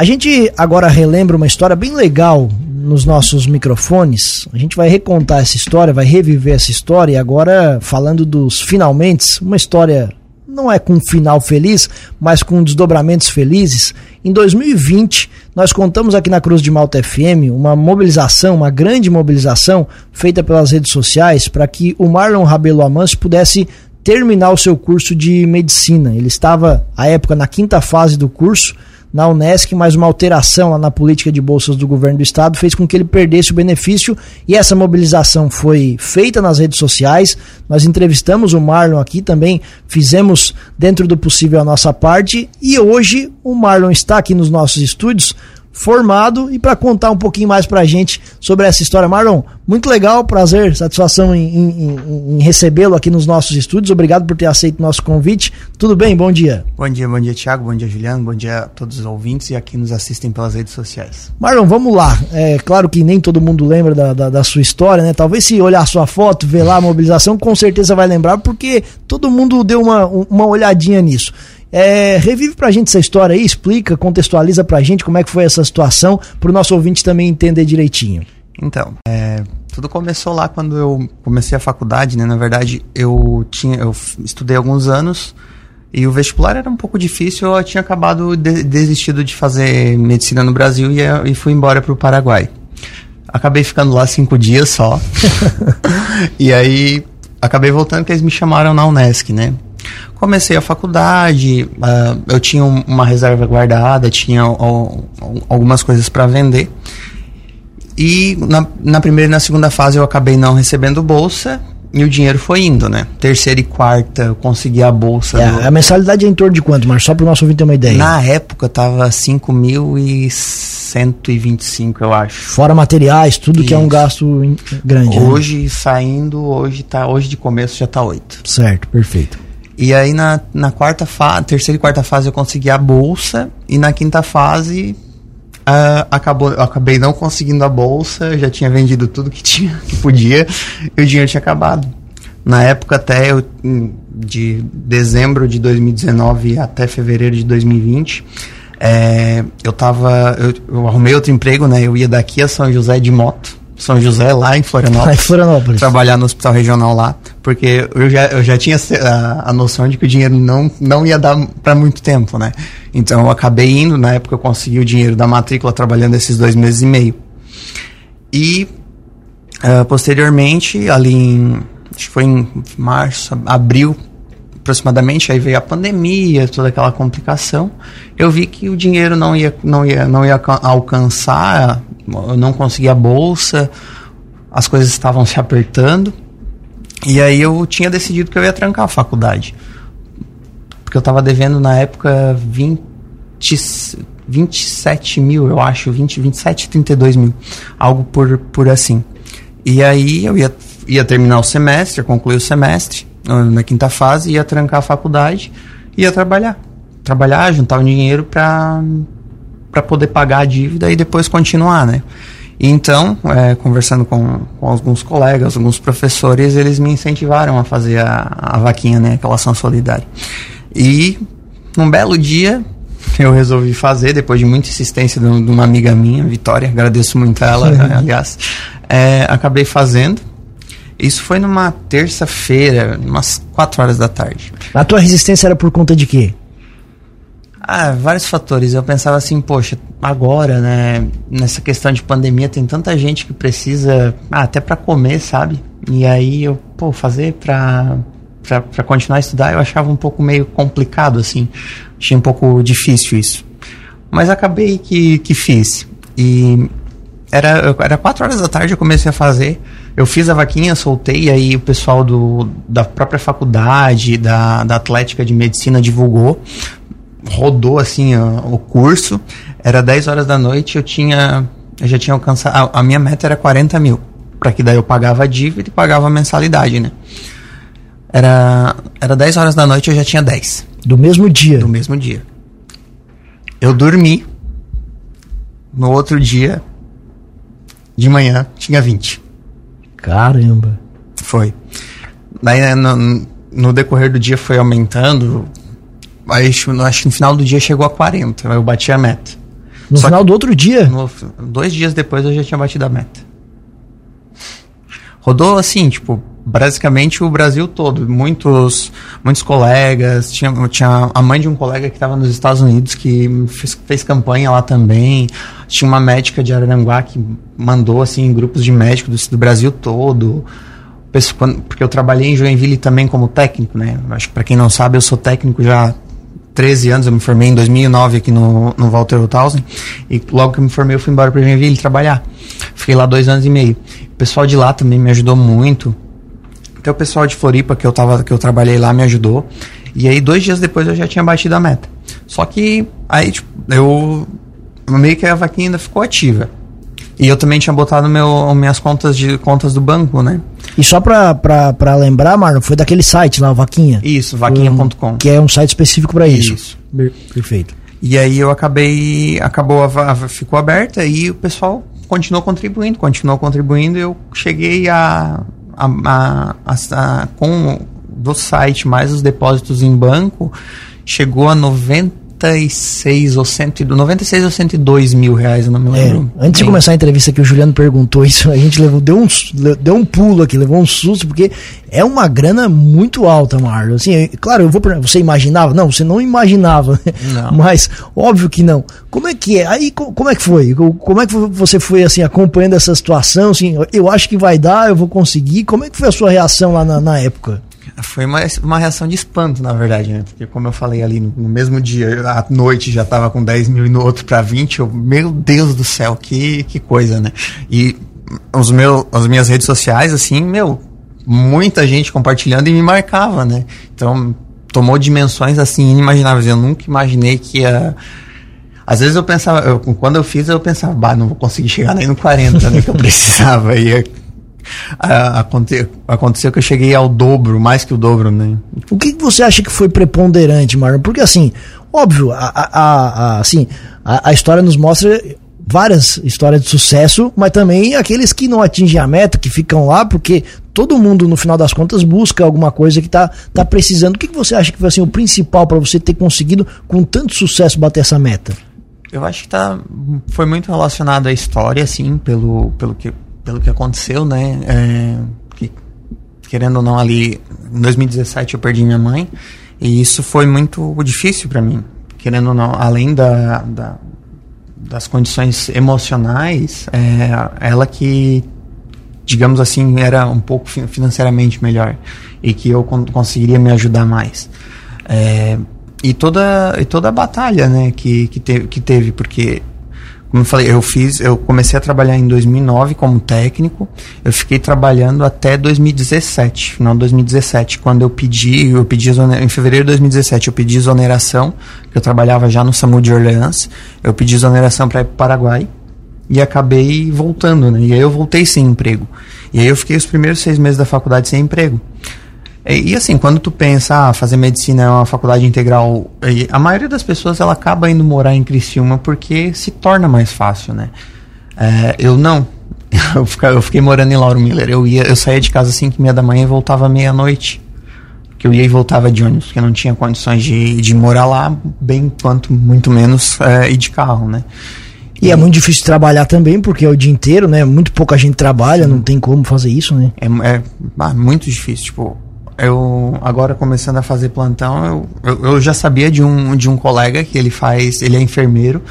A gente agora relembra uma história bem legal nos nossos microfones. A gente vai recontar essa história, vai reviver essa história e agora falando dos finalmente, uma história não é com um final feliz, mas com desdobramentos felizes. Em 2020, nós contamos aqui na Cruz de Malta FM uma mobilização, uma grande mobilização feita pelas redes sociais para que o Marlon Rabelo Amâncio pudesse terminar o seu curso de medicina. Ele estava, à época, na quinta fase do curso na Unesc, mas uma alteração na política de bolsas do governo do estado fez com que ele perdesse o benefício. E essa mobilização foi feita nas redes sociais. Nós entrevistamos o Marlon aqui também, fizemos dentro do possível a nossa parte. E hoje o Marlon está aqui nos nossos estúdios formado e para contar um pouquinho mais para a gente sobre essa história. Marlon, muito legal, prazer, satisfação em, em, em recebê-lo aqui nos nossos estúdios. Obrigado por ter aceito o nosso convite. Tudo bem? Bom dia. Bom dia, bom dia, Tiago. Bom dia, Juliano. Bom dia a todos os ouvintes e a quem nos assistem pelas redes sociais. Marlon, vamos lá. É claro que nem todo mundo lembra da, da, da sua história, né? Talvez se olhar sua foto, ver lá a mobilização, com certeza vai lembrar, porque todo mundo deu uma, uma olhadinha nisso. É, revive pra gente essa história aí, explica, contextualiza pra gente como é que foi essa situação, pro nosso ouvinte também entender direitinho. Então, é, tudo começou lá quando eu comecei a faculdade, né? Na verdade, eu tinha, eu estudei alguns anos e o vestibular era um pouco difícil. Eu tinha acabado de, desistido de fazer medicina no Brasil e, e fui embora para o Paraguai. Acabei ficando lá cinco dias só. e aí acabei voltando que eles me chamaram na Unesc, né? Comecei a faculdade, uh, eu tinha uma reserva guardada, tinha uh, algumas coisas para vender. E na, na primeira e na segunda fase eu acabei não recebendo bolsa e o dinheiro foi indo, né? Terceira e quarta eu consegui a bolsa. É, do... A mensalidade é em torno de quanto, mas só para o nosso ouvinte ter uma ideia. Na época tava 5.125, eu acho. Fora materiais, tudo Isso. que é um gasto grande. Né? Hoje né? saindo, hoje tá, hoje de começo já tá 8. Certo, perfeito. E aí na, na quarta fase, terceira e quarta fase eu consegui a bolsa e na quinta fase uh, acabou, eu acabei não conseguindo a bolsa, já tinha vendido tudo que tinha, que podia, e o dinheiro tinha acabado. Na época até eu, de dezembro de 2019 até fevereiro de 2020, é, eu tava, eu, eu arrumei outro emprego, né? Eu ia daqui a São José de moto são José, lá em Florianópolis. Lá em Florianópolis. Trabalhar no hospital regional lá, porque eu já, eu já tinha a, a noção de que o dinheiro não, não ia dar para muito tempo, né? Então eu acabei indo, na época eu consegui o dinheiro da matrícula trabalhando esses dois meses e meio. E uh, posteriormente, ali em, acho que foi em março, abril aproximadamente, aí veio a pandemia, toda aquela complicação. Eu vi que o dinheiro não ia, não ia, não ia alcançar eu não conseguia bolsa, as coisas estavam se apertando. E aí eu tinha decidido que eu ia trancar a faculdade. Porque eu estava devendo na época 20, 27 mil, eu acho, 20, 27, 32 mil. Algo por, por assim. E aí eu ia, ia terminar o semestre, concluir o semestre, na quinta fase, ia trancar a faculdade, ia trabalhar. Trabalhar, juntar um dinheiro para para poder pagar a dívida e depois continuar, né? Então, é, conversando com, com, alguns colegas, alguns professores, eles me incentivaram a fazer a, a vaquinha, né? Aquela ação solidária. E, num belo dia, eu resolvi fazer, depois de muita insistência de, uma amiga minha, Vitória, agradeço muito a ela, aliás, é, acabei fazendo. Isso foi numa terça-feira, umas 4 horas da tarde. A tua resistência era por conta de quê? Ah, vários fatores. Eu pensava assim, poxa, agora, né, nessa questão de pandemia, tem tanta gente que precisa, ah, até para comer, sabe? E aí eu, pô, fazer pra, pra, pra continuar a estudar, eu achava um pouco meio complicado, assim. Achei um pouco difícil isso. Mas acabei que, que fiz. E era, era quatro horas da tarde, eu comecei a fazer. Eu fiz a vaquinha, soltei, aí o pessoal do, da própria faculdade, da, da Atlética de Medicina divulgou rodou assim o curso, era 10 horas da noite, eu tinha. Eu já tinha alcançado. A, minha meta era 40 mil. Pra que daí eu pagava a dívida e pagava a mensalidade, né? Era, era 10 horas da noite eu já tinha 10. Do mesmo dia? Do mesmo dia. Eu dormi. No outro dia, de manhã, tinha 20. Caramba. Foi. Daí no, no decorrer do dia foi aumentando, acho que no final do dia chegou a 40, aí eu bati a meta. No Só final do outro dia? No, dois dias depois eu já tinha batido a meta. Rodou assim, tipo, basicamente o Brasil todo. Muitos, muitos colegas. Tinha, tinha a mãe de um colega que estava nos Estados Unidos que fez, fez, campanha lá também. Tinha uma médica de Araranguá que mandou assim grupos de médicos do, do Brasil todo. Porque eu trabalhei em Joinville também como técnico, né? Acho que para quem não sabe, eu sou técnico já 13 anos, eu me formei em 2009 aqui no, no Walter Wuthausen, e logo que eu me formei eu fui embora para Joinville trabalhar. Fiquei lá dois anos e meio. O pessoal de lá também me ajudou muito. Até o pessoal de Floripa que eu, tava, que eu trabalhei lá me ajudou. E aí dois dias depois eu já tinha batido a meta. Só que aí, tipo, eu meio que a vaquinha ainda ficou ativa. E eu também tinha botado meu, minhas contas de contas do banco, né? E só pra, pra, pra lembrar, Marlon, foi daquele site lá, o Vaquinha. Isso, vaquinha.com. Que é um site específico para isso. Isso. Perfeito. E aí eu acabei, acabou, a, ficou aberta e o pessoal continuou contribuindo, continuou contribuindo. Eu cheguei a, a, a, a, a com do site mais os depósitos em banco, chegou a 90 96 ou, 100, 96 ou 102 mil reais, eu não me lembro. É, antes de começar a entrevista que o Juliano perguntou isso, a gente levou, deu um, deu um pulo aqui, levou um susto, porque é uma grana muito alta, Marlon. Assim, claro, eu vou você imaginava? Não, você não imaginava. Não. Mas, óbvio que não. Como é que é? Aí, como é que foi? Como é que você foi, assim, acompanhando essa situação? Assim, eu acho que vai dar, eu vou conseguir. Como é que foi a sua reação lá na, na época? Foi uma, uma reação de espanto, na verdade, né? Porque, como eu falei ali, no, no mesmo dia, à noite já tava com 10 mil e no outro para 20. Eu, meu Deus do céu, que, que coisa, né? E os meus, as minhas redes sociais, assim, meu, muita gente compartilhando e me marcava, né? Então, tomou dimensões, assim, inimagináveis. Eu nunca imaginei que ia. Às vezes eu pensava, eu, quando eu fiz, eu pensava, bah, não vou conseguir chegar nem no 40, né, que eu precisava. E aconte, aconteceu que eu cheguei ao dobro, mais que o dobro, né? O que você acha que foi preponderante, Marlon? Porque assim, óbvio, a, a, a, assim, a, a história nos mostra várias histórias de sucesso, mas também aqueles que não atingem a meta, que ficam lá, porque todo mundo, no final das contas, busca alguma coisa que está tá precisando. O que, que você acha que foi assim, o principal para você ter conseguido, com tanto sucesso, bater essa meta? Eu acho que tá, foi muito relacionado à história, assim, pelo, pelo que pelo que aconteceu, né? É, que, querendo ou não, ali em 2017 eu perdi minha mãe e isso foi muito difícil para mim. Querendo ou não, além da, da das condições emocionais, é, ela que, digamos assim, era um pouco financeiramente melhor e que eu conseguiria me ajudar mais. É, e toda e toda a batalha né que que teve, que teve porque como eu falei, eu fiz, eu comecei a trabalhar em 2009 como técnico. Eu fiquei trabalhando até 2017, final de 2017, quando eu pedi, eu pedi em fevereiro de 2017, eu pedi exoneração, que eu trabalhava já no SAMU de Orleans. Eu pedi exoneração para ir para o Paraguai e acabei voltando, né? E aí eu voltei sem emprego. E aí eu fiquei os primeiros seis meses da faculdade sem emprego. E, e, assim, quando tu pensa, ah, fazer medicina é uma faculdade integral, a maioria das pessoas ela acaba indo morar em Criciúma porque se torna mais fácil, né? É, eu não. Eu, fiquei, eu fiquei morando em Lauro Miller. Eu, ia, eu saía de casa às 5 e meia da manhã e voltava meia-noite. Que eu ia e voltava de ônibus, porque não tinha condições de, de morar lá, bem quanto, muito menos, é, ir de carro, né? E, e é muito difícil trabalhar também, porque é o dia inteiro, né? Muito pouca gente trabalha, Sim. não tem como fazer isso, né? É, é ah, muito difícil, tipo eu agora começando a fazer plantão, eu, eu, eu, já sabia de um, de um colega que ele faz, ele é enfermeiro,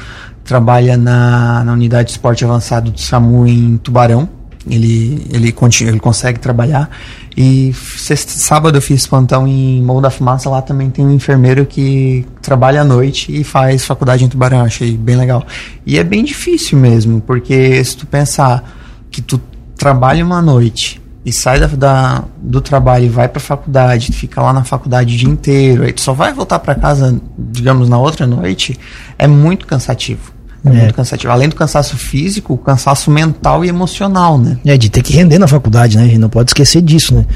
trabalha na, na unidade de esporte avançado do SAMU em Tubarão. Ele, ele, continua, ele consegue trabalhar. E sexta, sábado eu fiz plantão em Morro da Fumaça, lá também tem um enfermeiro que trabalha à noite e faz faculdade em Tubarão, achei bem legal. E é bem difícil mesmo, porque se tu pensar que tu trabalha uma noite e sai da, da, do trabalho e vai para a faculdade, fica lá na faculdade o dia inteiro, aí tu só vai voltar para casa, digamos, na outra noite, é muito cansativo. É, é, muito cansativo. Além do cansaço físico, o cansaço mental e emocional, né? É, de ter que render na faculdade, né? A gente não pode esquecer disso, né?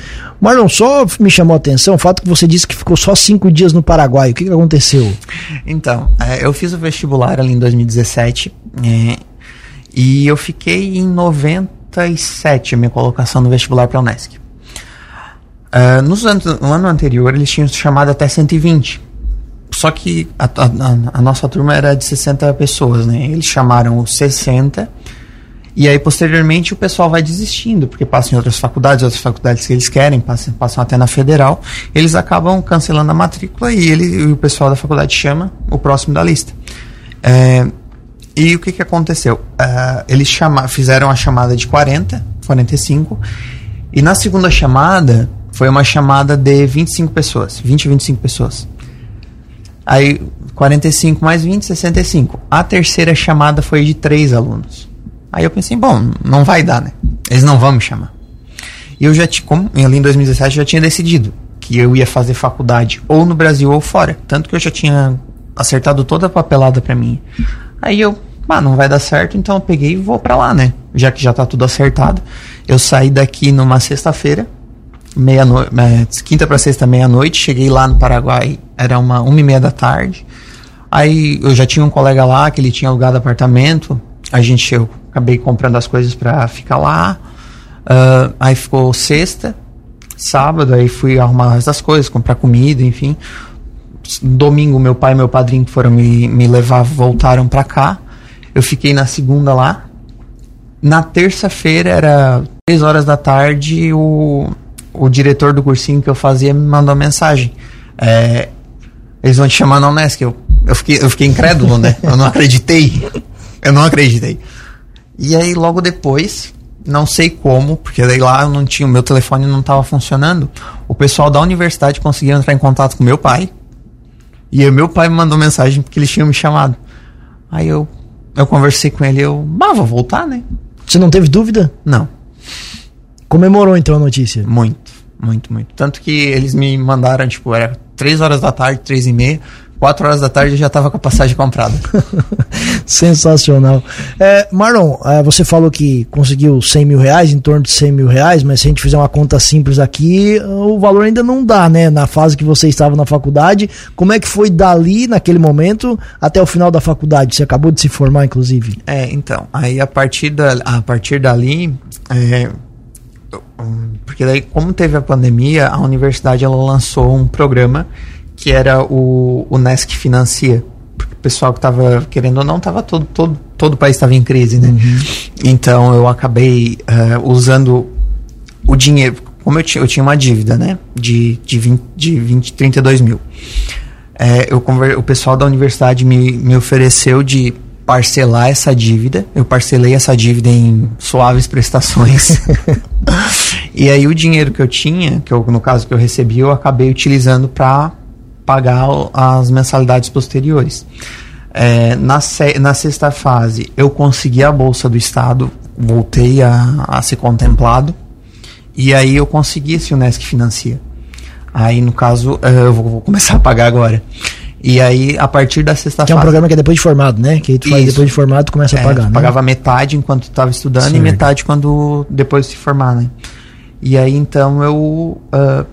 Marlon, só me chamou a atenção o fato que você disse que ficou só cinco dias no Paraguai. O que, que aconteceu? Então, é, eu fiz o vestibular ali em 2017 é, e eu fiquei em 90 97 a minha colocação no vestibular para a Unesc. Uh, no ano anterior eles tinham chamado até 120. só que a, a, a, nossa turma era de 60 pessoas, né? Eles chamaram os 60 e aí posteriormente o pessoal vai desistindo, porque passam em outras faculdades, outras faculdades que eles querem, passam, passam até na federal, eles acabam cancelando a matrícula e, ele, o pessoal da faculdade chama o próximo da lista. É, e o que, que aconteceu? Uh, eles chama, fizeram a chamada de 40, 45, e na segunda chamada foi uma chamada de 25 pessoas, 20, 25 pessoas. Aí 45 mais 20, 65. A terceira chamada foi de três alunos. Aí eu pensei, bom, não vai dar, né? Eles não vão me chamar. E eu já tinha, como ali em 2017, já tinha decidido que eu ia fazer faculdade ou no Brasil ou fora. Tanto que eu já tinha acertado toda a papelada para mim. Aí eu, ah, não vai dar certo, então eu peguei e vou para lá, né? Já que já tá tudo acertado. Eu saí daqui numa sexta-feira, meia-noite, é, quinta para sexta, meia-noite, cheguei lá no Paraguai, era uma uma e meia da tarde. Aí eu já tinha um colega lá que ele tinha alugado apartamento. A gente, eu acabei comprando as coisas para ficar lá. Uh, aí ficou sexta, sábado, aí fui arrumar as coisas, comprar comida, enfim domingo meu pai e meu padrinho foram me, me levar, voltaram para cá. Eu fiquei na segunda lá. Na terça-feira, era 3 horas da tarde, o, o diretor do cursinho que eu fazia me mandou uma mensagem. É, eles vão te chamar na Unesc. Eu, eu, fiquei, eu fiquei incrédulo, né? Eu não acreditei. Eu não acreditei. E aí, logo depois, não sei como, porque daí lá eu não tinha, o meu telefone não estava funcionando. O pessoal da universidade conseguiu entrar em contato com meu pai e aí meu pai me mandou mensagem porque eles tinham me chamado. Aí eu, eu conversei com ele, eu, ah, vou voltar, né? Você não teve dúvida? Não. Comemorou então a notícia? Muito, muito, muito. Tanto que eles me mandaram, tipo, era três horas da tarde, três e meia. 4 horas da tarde eu já estava com a passagem comprada. Sensacional. É, Marlon, é, você falou que conseguiu 100 mil reais, em torno de 100 mil reais, mas se a gente fizer uma conta simples aqui, o valor ainda não dá, né? Na fase que você estava na faculdade, como é que foi dali, naquele momento, até o final da faculdade? Você acabou de se formar, inclusive. É, então, aí a partir, da, a partir dali, é, porque daí, como teve a pandemia, a universidade ela lançou um programa que era o, o NESC Financia. Porque o pessoal que estava querendo ou não, tava todo, todo, todo o país estava em crise, né? Uhum. Então eu acabei uh, usando o dinheiro. Como eu tinha, eu tinha uma dívida, né? De, de, 20, de 20 32 mil. É, eu conver, o pessoal da universidade me, me ofereceu de parcelar essa dívida. Eu parcelei essa dívida em suaves prestações. e aí o dinheiro que eu tinha, que eu, no caso que eu recebi, eu acabei utilizando para pagar as mensalidades posteriores. É, na, na sexta fase, eu consegui a bolsa do Estado, voltei a, a ser contemplado, e aí eu consegui esse Unesc Financia. Aí, no caso, eu vou, vou começar a pagar agora. E aí, a partir da sexta fase. Que é um programa que é depois de formado, né? Que tu faz depois de formado, tu começa é, a pagar, né? Pagava metade enquanto estava estudando e metade quando depois de se formar, né? E aí, então, eu uh,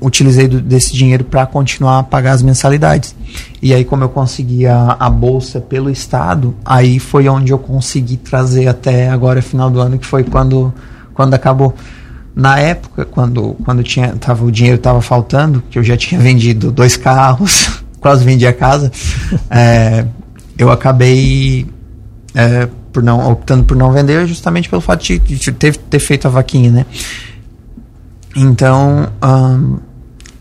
utilizei do, desse dinheiro para continuar a pagar as mensalidades. E aí, como eu consegui a, a, bolsa pelo Estado, aí foi onde eu consegui trazer até agora, final do ano, que foi quando, quando acabou. Na época, quando, quando tinha, tava, o dinheiro estava faltando, que eu já tinha vendido dois carros, quase vendi a casa, é, eu acabei é, por não, optando por não vender justamente pelo fato de, de ter, ter feito a vaquinha, né? Então,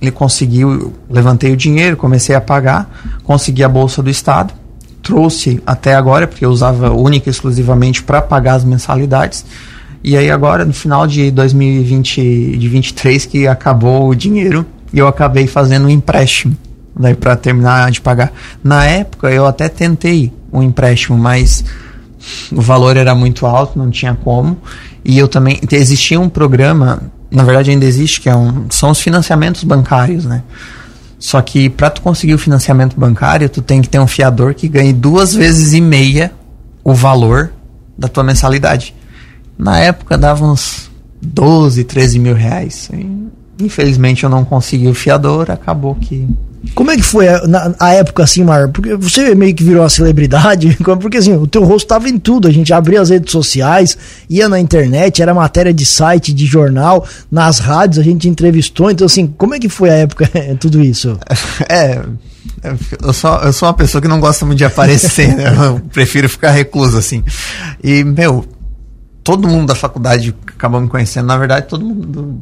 ele conseguiu, levantei o dinheiro, comecei a pagar, consegui a bolsa do Estado, trouxe até agora, porque eu usava única e exclusivamente para pagar as mensalidades. E aí agora, no final de 2020, de 23, que acabou o dinheiro, eu acabei fazendo um empréstimo daí para terminar de pagar. Na época eu até tentei um empréstimo, mas o valor era muito alto, não tinha como. E eu também existia um programa na verdade ainda existe, que é um, são os financiamentos bancários, né? Só que para tu conseguir o financiamento bancário, tu tem que ter um fiador que ganhe duas vezes e meia o valor da tua mensalidade. Na época dava uns 12, 13 mil reais. Infelizmente eu não consegui o fiador, acabou que Como é que foi a, na, a época assim, Mar? Porque você meio que virou uma celebridade, porque assim, o teu rosto estava em tudo, a gente abria as redes sociais, ia na internet, era matéria de site, de jornal, nas rádios a gente entrevistou, então assim, como é que foi a época, tudo isso? É, eu sou, eu sou uma pessoa que não gosta muito de aparecer, né? Eu prefiro ficar recluso, assim. E, meu, todo mundo da faculdade acabou me conhecendo. Na verdade, todo mundo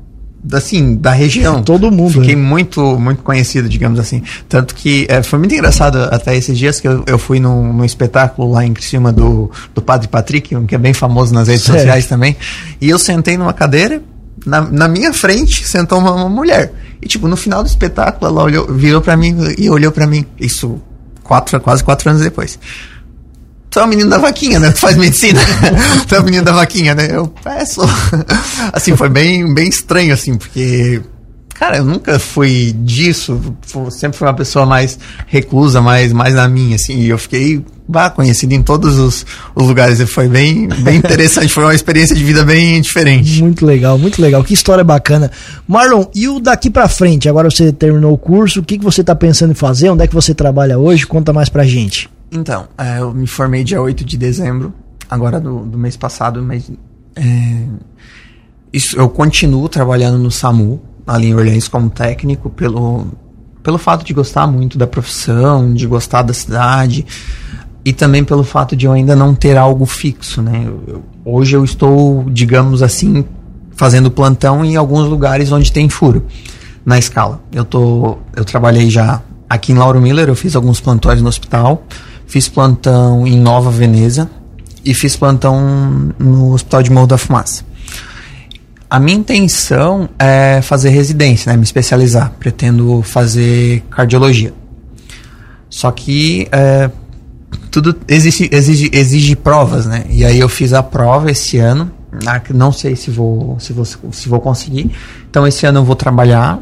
assim, da região. Todo mundo. Fiquei é. muito, muito conhecido, digamos assim. Tanto que é, foi muito engraçado até esses dias que eu, eu fui num, num, espetáculo lá em cima do, do Padre Patrick, que é bem famoso nas redes sociais também. E eu sentei numa cadeira, na, na minha frente sentou uma, uma, mulher. E, tipo, no final do espetáculo, ela olhou, virou para mim e olhou para mim. Isso quatro, quase quatro anos depois tu é o menino da vaquinha, né? Tu faz medicina. tu é o menino da vaquinha, né? Eu peço. assim, foi bem, bem estranho, assim, porque. Cara, eu nunca fui disso. Sempre fui uma pessoa mais reclusa, mais, mais na minha, assim. E eu fiquei bah, conhecido em todos os, os lugares. E foi bem, bem interessante. foi uma experiência de vida bem diferente. Muito legal, muito legal. Que história bacana. Marlon, e o daqui pra frente? Agora você terminou o curso. O que, que você tá pensando em fazer? Onde é que você trabalha hoje? Conta mais pra gente. Então, é, eu me formei dia 8 de dezembro, agora do, do mês passado, mas é, isso, eu continuo trabalhando no SAMU, ali em Orleans como técnico, pelo, pelo fato de gostar muito da profissão, de gostar da cidade, e também pelo fato de eu ainda não ter algo fixo, né? Eu, eu, hoje eu estou, digamos assim, fazendo plantão em alguns lugares onde tem furo na escala. Eu tô, eu trabalhei já aqui em Lauro Miller, eu fiz alguns plantões no hospital fiz plantão em Nova Veneza e fiz plantão no Hospital de Morro da Fumaça. A minha intenção é fazer residência, né, me especializar. Pretendo fazer cardiologia. Só que é, tudo exige, exige, exige provas, né? E aí eu fiz a prova esse ano. Não sei se vou, se vou, se vou conseguir. Então esse ano eu vou trabalhar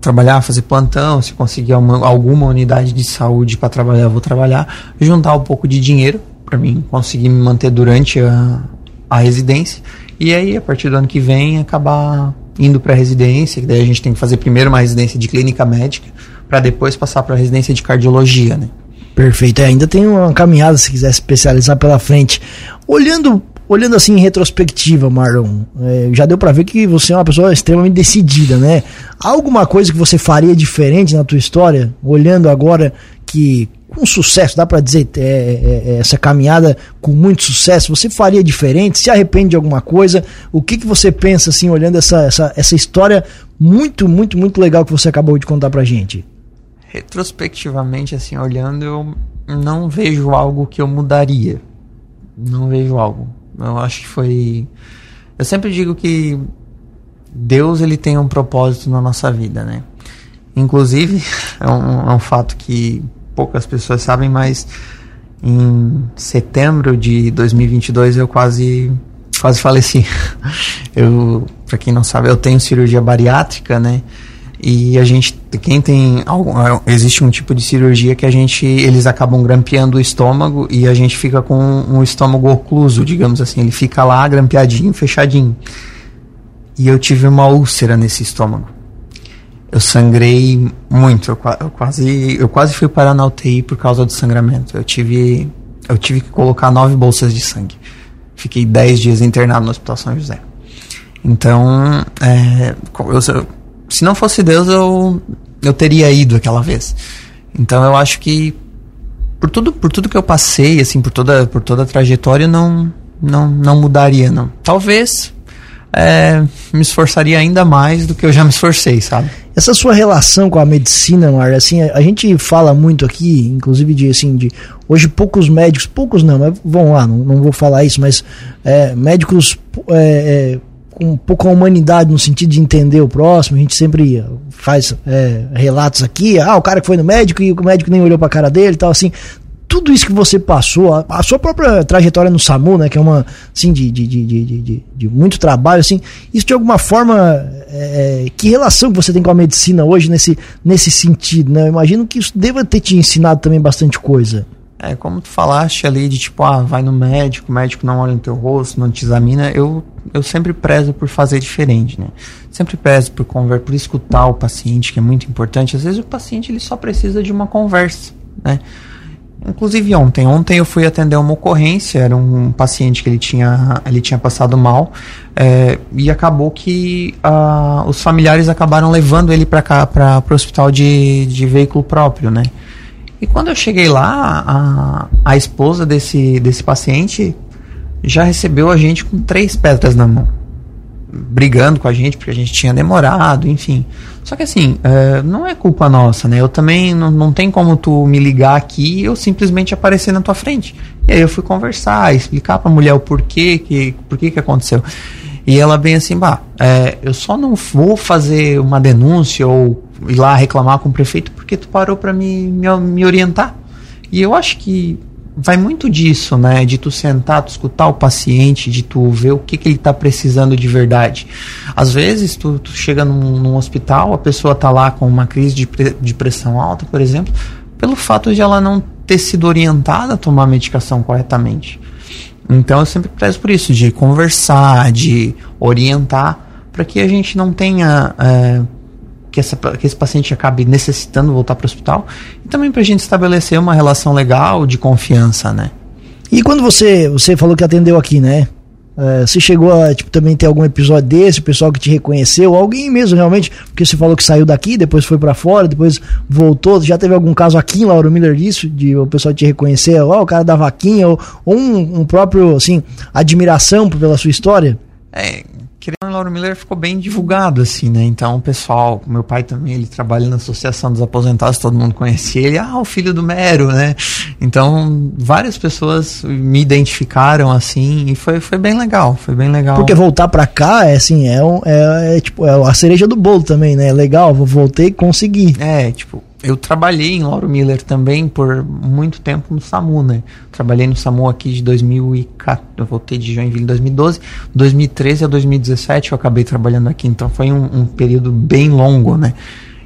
trabalhar, fazer plantão, se conseguir uma, alguma unidade de saúde para trabalhar, vou trabalhar, juntar um pouco de dinheiro para mim conseguir me manter durante a, a residência e aí a partir do ano que vem acabar indo para a residência, que daí a gente tem que fazer primeiro uma residência de clínica médica para depois passar para a residência de cardiologia, né? Perfeito. É, ainda tem uma caminhada se quiser especializar pela frente. Olhando olhando assim em retrospectiva, Marlon, é, já deu para ver que você é uma pessoa extremamente decidida, né? Alguma coisa que você faria diferente na tua história, olhando agora que com sucesso, dá para dizer, é, é, é, essa caminhada com muito sucesso, você faria diferente? Se arrepende de alguma coisa? O que, que você pensa, assim, olhando essa, essa, essa história muito, muito, muito legal que você acabou de contar pra gente? Retrospectivamente, assim, olhando, eu não vejo algo que eu mudaria. Não vejo algo. Eu acho que foi. Eu sempre digo que Deus ele tem um propósito na nossa vida, né? Inclusive, é um, é um fato que poucas pessoas sabem, mas em setembro de 2022 eu quase quase faleci. Eu, para quem não sabe, eu tenho cirurgia bariátrica, né? E a gente, quem tem algum, existe um tipo de cirurgia que a gente, eles acabam grampeando o estômago e a gente fica com um estômago ocluso, digamos assim, ele fica lá grampeadinho, fechadinho. E eu tive uma úlcera nesse estômago. Eu sangrei muito, eu, eu quase, eu quase fui parar na UTI por causa do sangramento. Eu tive, eu tive que colocar nove bolsas de sangue. Fiquei dez dias internado no Hospital São José. Então, é, eu, se não fosse Deus, eu, eu teria ido aquela vez. Então eu acho que por tudo, por tudo que eu passei, assim, por toda, por toda a trajetória, não, não, não mudaria, não. Talvez é, me esforçaria ainda mais do que eu já me esforcei, sabe? Essa sua relação com a medicina, Mar, assim, a, a, gente fala muito aqui, inclusive de assim, de hoje poucos médicos, poucos não, mas vão lá, não, não vou falar isso, mas é, médicos é, é com um pouco a humanidade no sentido de entender o próximo. A gente sempre faz é, relatos aqui, ah, o cara que foi no médico e o médico nem olhou pra cara dele tal, assim. Tudo isso que você passou, a, a, sua própria trajetória no SAMU, né, que é uma, assim, de, de, de, de, de muito trabalho, assim, isso de alguma forma, é, é, que relação que você tem com a medicina hoje nesse, nesse sentido, né? Eu imagino que isso deva ter te ensinado também bastante coisa. É, como tu falaste ali de tipo, ah, vai no médico, o médico não olha no teu rosto, não te examina, eu, eu sempre prezo por fazer diferente, né? sempre peço por conver, por escutar o paciente, que é muito importante. Às vezes o paciente ele só precisa de uma conversa, né? Inclusive ontem, ontem eu fui atender uma ocorrência, era um paciente que ele tinha, ele tinha passado mal é, e acabou que uh, os familiares acabaram levando ele para cá, para o hospital de, de veículo próprio, né? E quando eu cheguei lá, a, a esposa desse, desse paciente já recebeu a gente com três pedras na mão brigando com a gente porque a gente tinha demorado, enfim. Só que assim, é, não é culpa nossa, né? Eu também não, não tem como tu me ligar aqui e eu simplesmente aparecer na tua frente. E aí eu fui conversar, explicar pra mulher o porquê que, porquê que aconteceu. E ela bem assim, bah, é, eu só não vou fazer uma denúncia ou ir lá reclamar com o prefeito porque tu parou para me, me, me orientar. E eu acho que vai muito disso, né? De tu sentar, tu escutar o paciente, de tu ver o que, que ele está precisando de verdade. Às vezes, tu, tu chega num, num, hospital, a pessoa tá lá com uma crise de, de pressão alta, por exemplo, pelo fato de ela não ter sido orientada a tomar a medicação corretamente. Então, eu sempre prezo por isso, de conversar, de orientar, para que a gente não tenha. É, que, essa, que esse paciente acabe necessitando voltar para o hospital e também para a gente estabelecer uma relação legal de confiança, né? E quando você você falou que atendeu aqui, né? Uh, você chegou a tipo, também ter algum episódio desse, o pessoal que te reconheceu, alguém mesmo realmente, porque você falou que saiu daqui, depois foi para fora, depois voltou. Já teve algum caso aqui em Lauro Miller disso, de o pessoal te reconhecer, ó, o cara da vaquinha, ou, ou um, um, próprio, assim, admiração pela sua história? É, querendo Lauro Miller ficou bem divulgado, assim, né? Então, o pessoal, meu pai também, ele trabalha na Associação dos Aposentados, todo mundo conhecia ele, ah, o filho do Mero, né? Então, várias pessoas me identificaram, assim, e foi, foi bem legal, foi bem legal. Porque voltar pra cá, é assim, é, um, é, é tipo, é a cereja do bolo também, né? É legal, voltei e consegui. É, tipo, eu trabalhei em Lauro Miller também por muito tempo no SAMU, né? Trabalhei no SAMU aqui de 2014, eu voltei de Joinville em 2012, 2013 a 2017 eu acabei trabalhando aqui, então foi um, um período bem longo, né?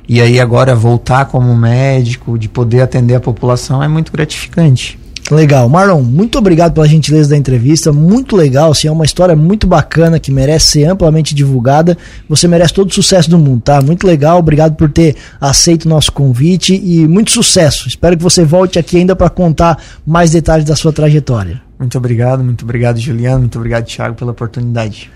E aí agora voltar como médico, de poder atender a população é muito gratificante. Legal. Marlon, muito obrigado pela gentileza da entrevista. Muito legal, assim, é uma história muito bacana que merece ser amplamente divulgada. Você merece todo o sucesso do mundo, tá? Muito legal. Obrigado por ter aceito o nosso convite e muito sucesso. Espero que você volte aqui ainda para contar mais detalhes da sua trajetória. Muito obrigado, muito obrigado, Juliano. Muito obrigado, Thiago, pela oportunidade.